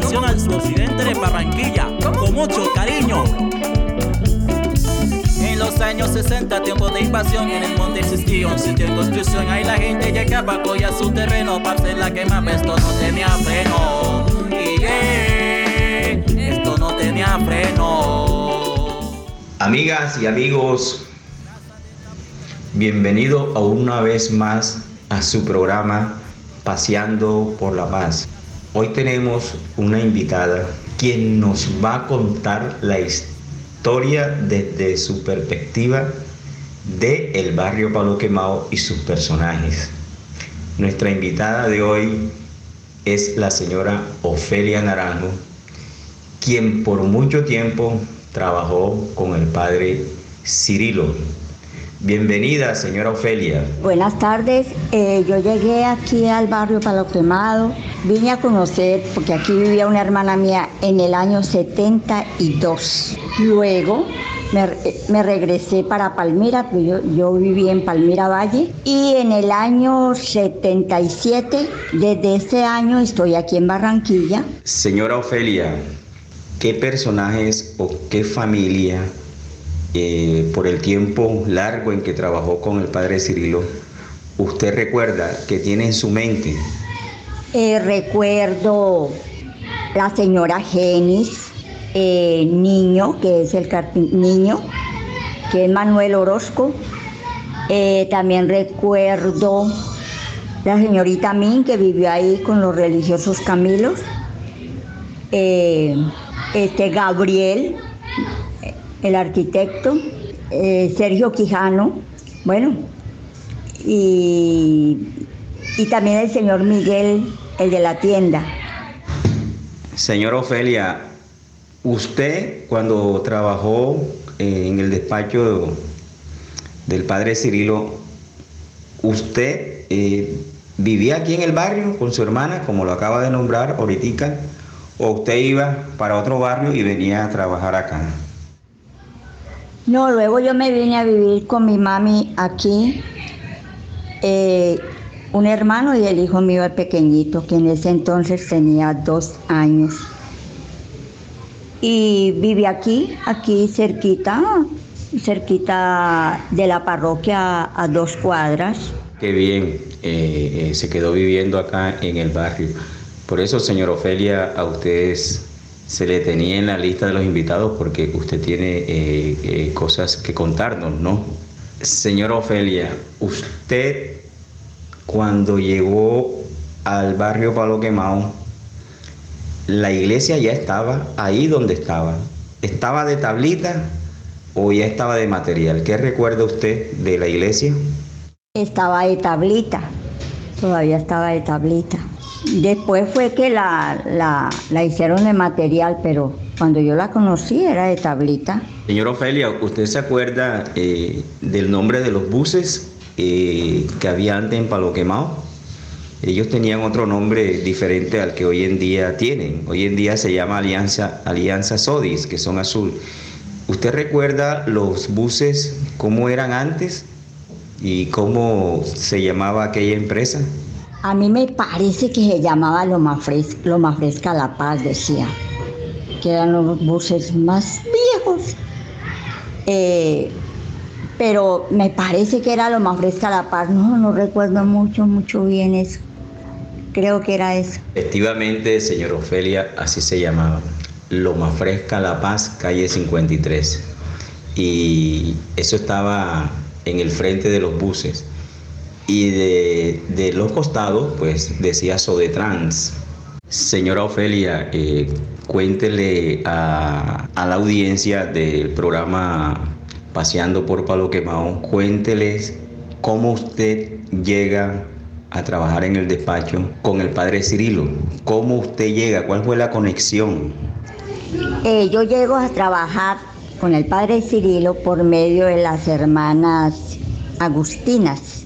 canción al suroccidente de Barranquilla, con mucho cariño. En los años 60, tiempo de invasión, en el monte existía un sitio de construcción. Ahí la gente llegaba a su terreno para hacer la quema, esto no tenía freno. Y esto no tenía freno. Amigas y amigos, bienvenido a una vez más a su programa Paseando por la Paz. Hoy tenemos una invitada quien nos va a contar la historia desde su perspectiva de el barrio Palo Quemado y sus personajes. Nuestra invitada de hoy es la señora Ofelia Naranjo, quien por mucho tiempo trabajó con el padre Cirilo Bienvenida, señora Ofelia. Buenas tardes. Eh, yo llegué aquí al barrio Palo Quemado. Vine a conocer, porque aquí vivía una hermana mía en el año 72. Luego me, regresé para Palmira, pues yo, yo viví en Palmira Valle. Y en el año 77, desde ese año estoy aquí en Barranquilla. Señora Ofelia, ¿qué personajes o qué familia eh, por el tiempo largo en que trabajó con el padre Cirilo, ¿usted recuerda que tiene en su mente? Eh, recuerdo la señora Genis, eh, niño, que es el niño, que es Manuel Orozco. también recuerdo la señorita Min, que vivió ahí con los religiosos Camilos. este Gabriel, el arquitecto eh, Sergio Quijano, bueno, y, y también el señor Miguel, el de la tienda. Señor Ofelia, usted cuando trabajó eh, en el despacho del padre Cirilo, usted eh, vivía aquí en el barrio con su hermana, como lo acaba de nombrar ahorita, o usted iba para otro barrio y venía a trabajar acá. No, luego yo me vine a vivir con mi mami aquí, eh, un hermano y el hijo mío, el pequeñito, que en ese entonces tenía dos años. Y vive aquí, aquí cerquita, cerquita de la parroquia a dos cuadras. Qué bien, eh, eh, se quedó viviendo acá en el barrio. Por eso, señor Ofelia, a ustedes se le tenía en la lista de los invitados porque usted tiene eh, eh, cosas que contarnos, ¿no? Señora Ofelia, usted cuando llegó al barrio Palo Quemado, la iglesia ya estaba ahí donde estaba. ¿Estaba de tablita o ya estaba de material? ¿Qué recuerda usted de la iglesia? Estaba de tablita, todavía estaba de tablita. Después fue que la, hicieron de material, pero cuando yo la conocí era de tablita. Señor Ofelia, ¿usted se acuerda eh, del nombre de los buses eh, que había antes en Palo Quemado? Ellos tenían otro nombre diferente al que hoy en día tienen. Hoy en día se llama Alianza, Alianza Sodis, que son azul. ¿Usted recuerda los buses, cómo eran antes y cómo se llamaba aquella empresa? A mí me parece que se llamaba lo más Fresca La Paz, decía, que eran los buses más viejos. Eh, pero me parece que era lo más Fresca La Paz, no, no recuerdo mucho, mucho bien eso. Creo que era eso. Efectivamente, señor Ofelia, así se llamaba. Loma Fresca La Paz, calle 53. Y eso estaba en el frente de los buses y de, los costados, pues decía Sodetrans. Señora Ofelia, eh, cuéntele a, la audiencia del programa Paseando por Palo Quemado, cuénteles cómo usted llega a trabajar en el despacho con el padre Cirilo. ¿Cómo usted llega? ¿Cuál fue la conexión? Eh, yo llego a trabajar con el padre Cirilo por medio de las hermanas agustinas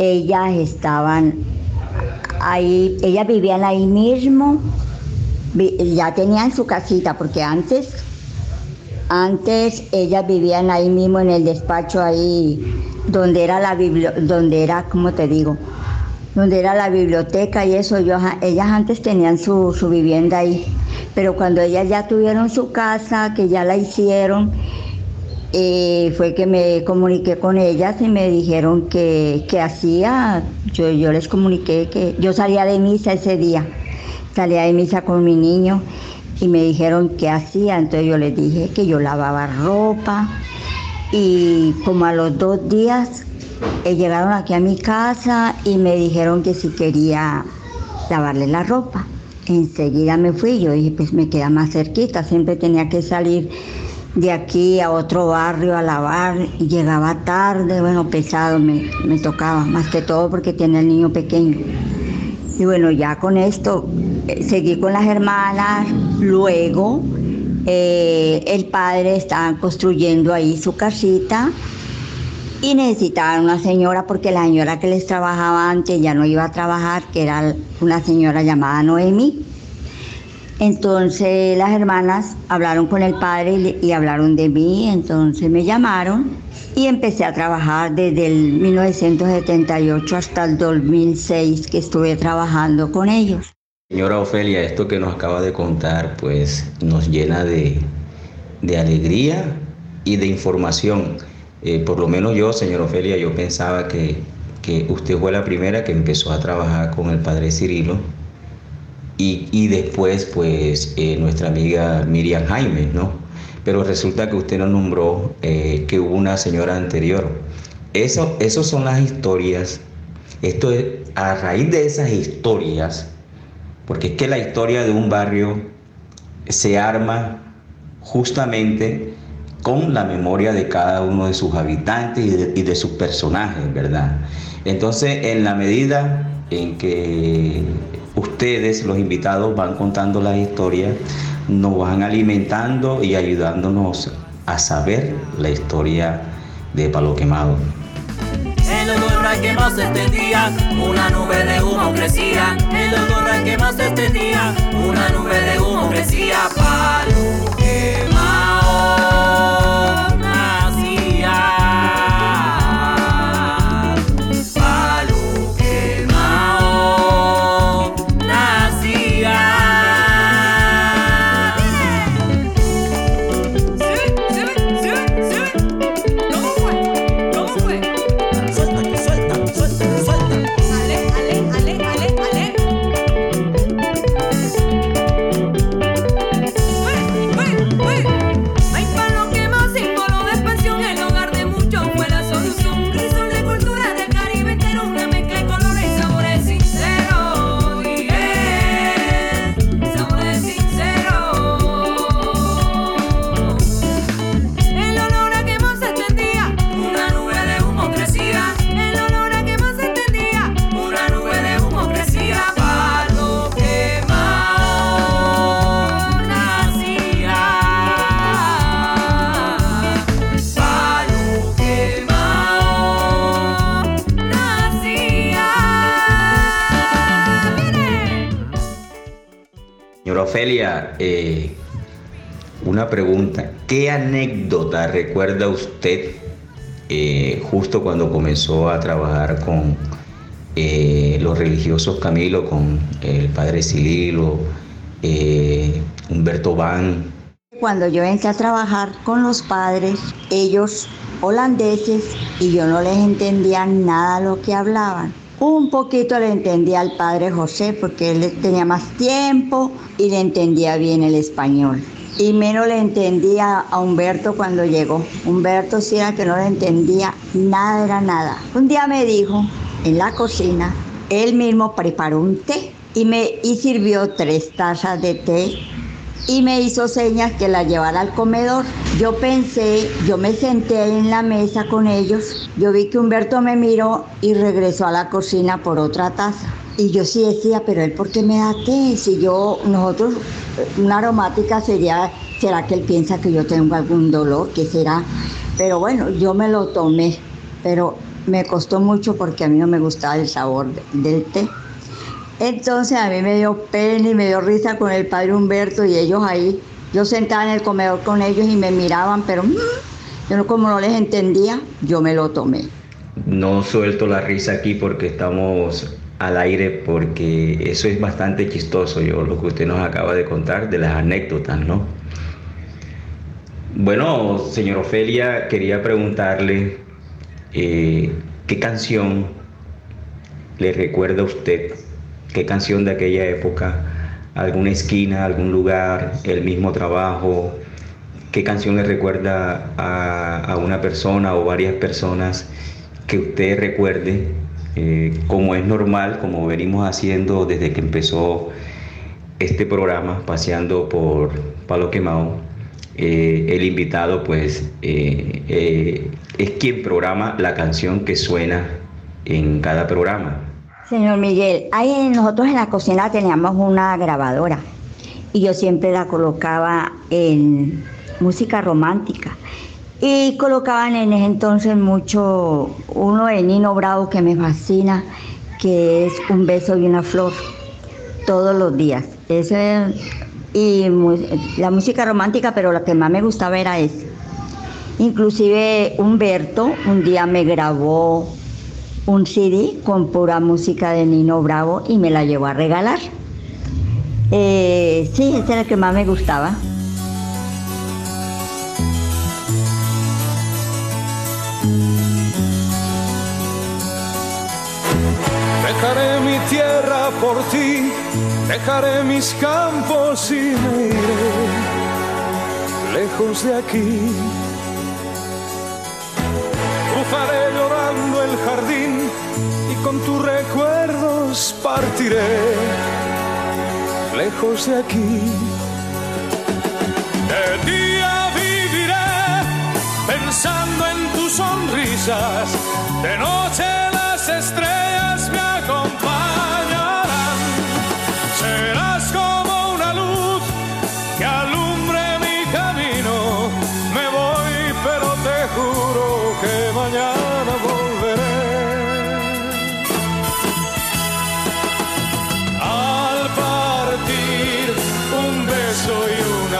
ellas estaban ahí, ellas vivían ahí mismo, ya tenían su casita, porque antes, antes ellas vivían ahí mismo en el despacho ahí, donde era la donde era, ¿cómo te digo? donde era la biblioteca y eso, ellas antes tenían su, su vivienda ahí, pero cuando ellas ya tuvieron su casa, que ya la hicieron, eh, fue que me comuniqué con ellas y me dijeron que, que hacía, yo, yo les comuniqué que yo salía de misa ese día, salía de misa con mi niño y me dijeron qué hacía, entonces yo les dije que yo lavaba ropa y como a los dos días eh, llegaron aquí a mi casa y me dijeron que si quería lavarle la ropa. Enseguida me fui, yo dije pues me queda más cerquita, siempre tenía que salir de aquí a otro barrio a lavar y llegaba tarde, bueno, pesado me, me tocaba, más que todo porque tenía el niño pequeño. Y bueno, ya con esto eh, seguí con las hermanas, luego eh, el padre estaba construyendo ahí su casita y necesitaban una señora porque la señora que les trabajaba antes ya no iba a trabajar, que era una señora llamada Noemi. Entonces las hermanas hablaron con el padre y, hablaron de mí, entonces me llamaron y empecé a trabajar desde el 1978 hasta el 2006 que estuve trabajando con ellos. Señora Ofelia, esto que nos acaba de contar pues nos llena de, de alegría y de información. Eh, por lo menos yo, señora Ofelia, yo pensaba que, que usted fue la primera que empezó a trabajar con el padre Cirilo y, después pues eh, nuestra amiga Miriam Jaime, ¿no? Pero resulta que usted nos nombró eh, que hubo una señora anterior. Eso, eso son las historias. Esto es, a raíz de esas historias, porque es que la historia de un barrio se arma justamente con la memoria de cada uno de sus habitantes y de sus personajes, ¿verdad? Entonces, en la medida en que ustedes, los invitados, van contando la historia, nos van alimentando y ayudándonos a saber la historia de Palo Quemado. El olor a quemado se extendía, una nube de humo crecía. El olor a quemado se extendía, una nube de humo Eh, una pregunta. ¿Qué anécdota recuerda usted eh, justo cuando comenzó a trabajar con eh, los religiosos Camilo, con el padre Cililo, Humberto Van? Cuando yo entré a trabajar con los padres, ellos holandeses, y yo no les entendía nada lo que hablaban. Un poquito le entendía al padre José porque él tenía más tiempo y le entendía bien el español. Y menos le entendía a Humberto cuando llegó. Humberto sí era que no le entendía nada, era nada. Un día me dijo en la cocina, él mismo preparó un té y me y sirvió tres tazas de té y me hizo señas que la llevara al comedor. Yo pensé, yo me senté en la mesa con ellos, yo vi que Humberto me miró y regresó a la cocina por otra taza. Y yo sí decía, pero él, ¿por qué me da té? Si yo, nosotros, una aromática sería, ¿será que él piensa que yo tengo algún dolor? ¿Qué será? Pero bueno, yo me lo tomé, pero me costó mucho porque a mí no me gustaba el sabor del té. Entonces a mí me dio pena y me dio risa con el padre Humberto y ellos ahí. Yo sentada en el comedor con ellos y me miraban, pero mm, yo como no les entendía, yo me lo tomé. No suelto la risa aquí porque estamos al aire porque eso es bastante chistoso, yo lo que usted nos acaba de contar de las anécdotas, ¿no? Bueno, señor Ofelia, quería preguntarle eh, qué canción le recuerda a usted, qué canción de aquella época, alguna esquina, algún lugar, el mismo trabajo, qué canción le recuerda a, una persona o varias personas que usted recuerde, eh, como es normal, como venimos haciendo desde que empezó este programa, paseando por Palo Quemado. Eh, el invitado pues eh, es quien programa la canción que suena en cada programa. Señor Miguel, ahí nosotros en la cocina teníamos una grabadora y yo siempre la colocaba en música romántica. Y colocaban en ese entonces mucho uno de Nino Bravo que me fascina, que es Un beso y una flor, todos los días. Ese, y la música romántica, pero la que más me gustaba era esa. Inclusive Humberto un día me grabó un CD con pura música de Nino Bravo y me la llevó a regalar. Eh, sí, esa era la que más me gustaba. Dejaré mi tierra por ti, dejaré mis campos y me iré lejos de aquí. El jardín y con tus recuerdos partiré lejos de aquí. De día viviré pensando en tus sonrisas, de noche las estrellas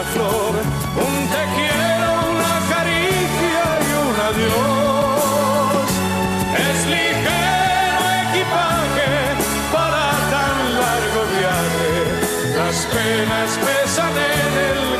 una flor, un te quiero, una caricia y un adiós. Es ligero equipaje para tan largo viaje, las penas pesan en el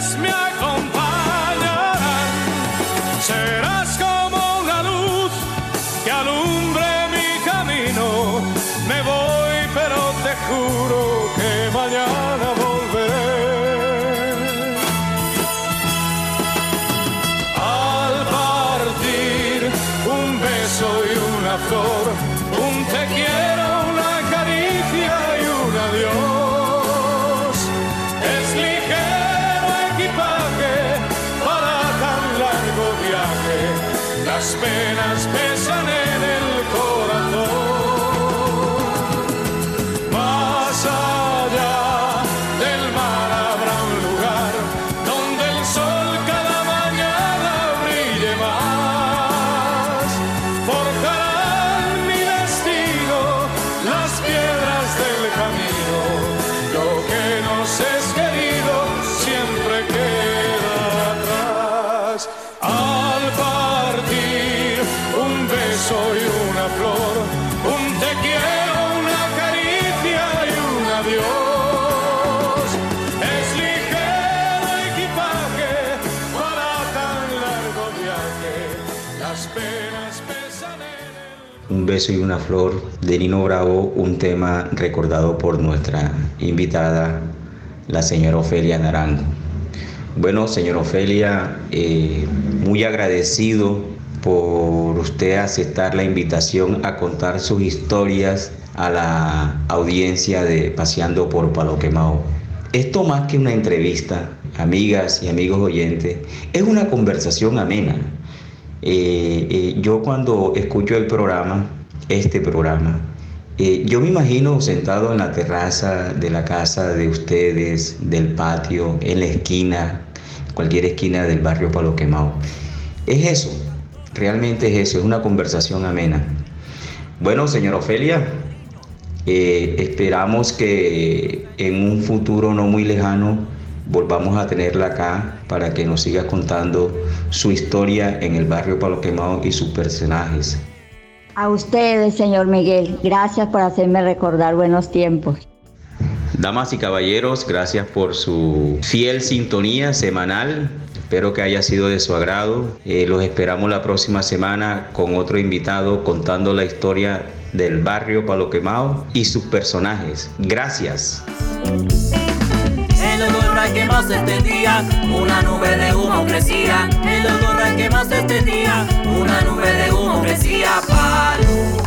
las penas pesan en el corazón. Un beso y una flor de Nino Bravo, un tema recordado por nuestra invitada, la señora Ofelia Naranjo. Bueno, señora Ofelia, eh, muy agradecido por usted aceptar la invitación a contar sus historias a la audiencia de Paseando por Palo Quemado. Esto más que una entrevista, amigas y amigos oyentes, es una conversación amena. Eh, eh, yo cuando escucho el programa, este programa, eh, yo me imagino sentado en la terraza de la casa de ustedes, del patio, en la esquina, cualquier esquina del barrio Palo Quemado. Es eso, realmente es eso, es una conversación amena. Bueno, señora Ofelia, esperamos que en un futuro no muy lejano volvamos a tenerla acá para que nos siga contando su historia en el barrio Palo Quemado y sus personajes. A ustedes, señor Miguel, gracias por hacerme recordar buenos tiempos. Damas y caballeros, gracias por su fiel sintonía semanal. Espero que haya sido de su agrado. Eh, los esperamos la próxima semana con otro invitado contando la historia del barrio Palo Quemado y sus personajes. Gracias el olor a quemado se extendía, una nube de humo crecía, el olor a quemado se extendía, una nube de humo crecía, palo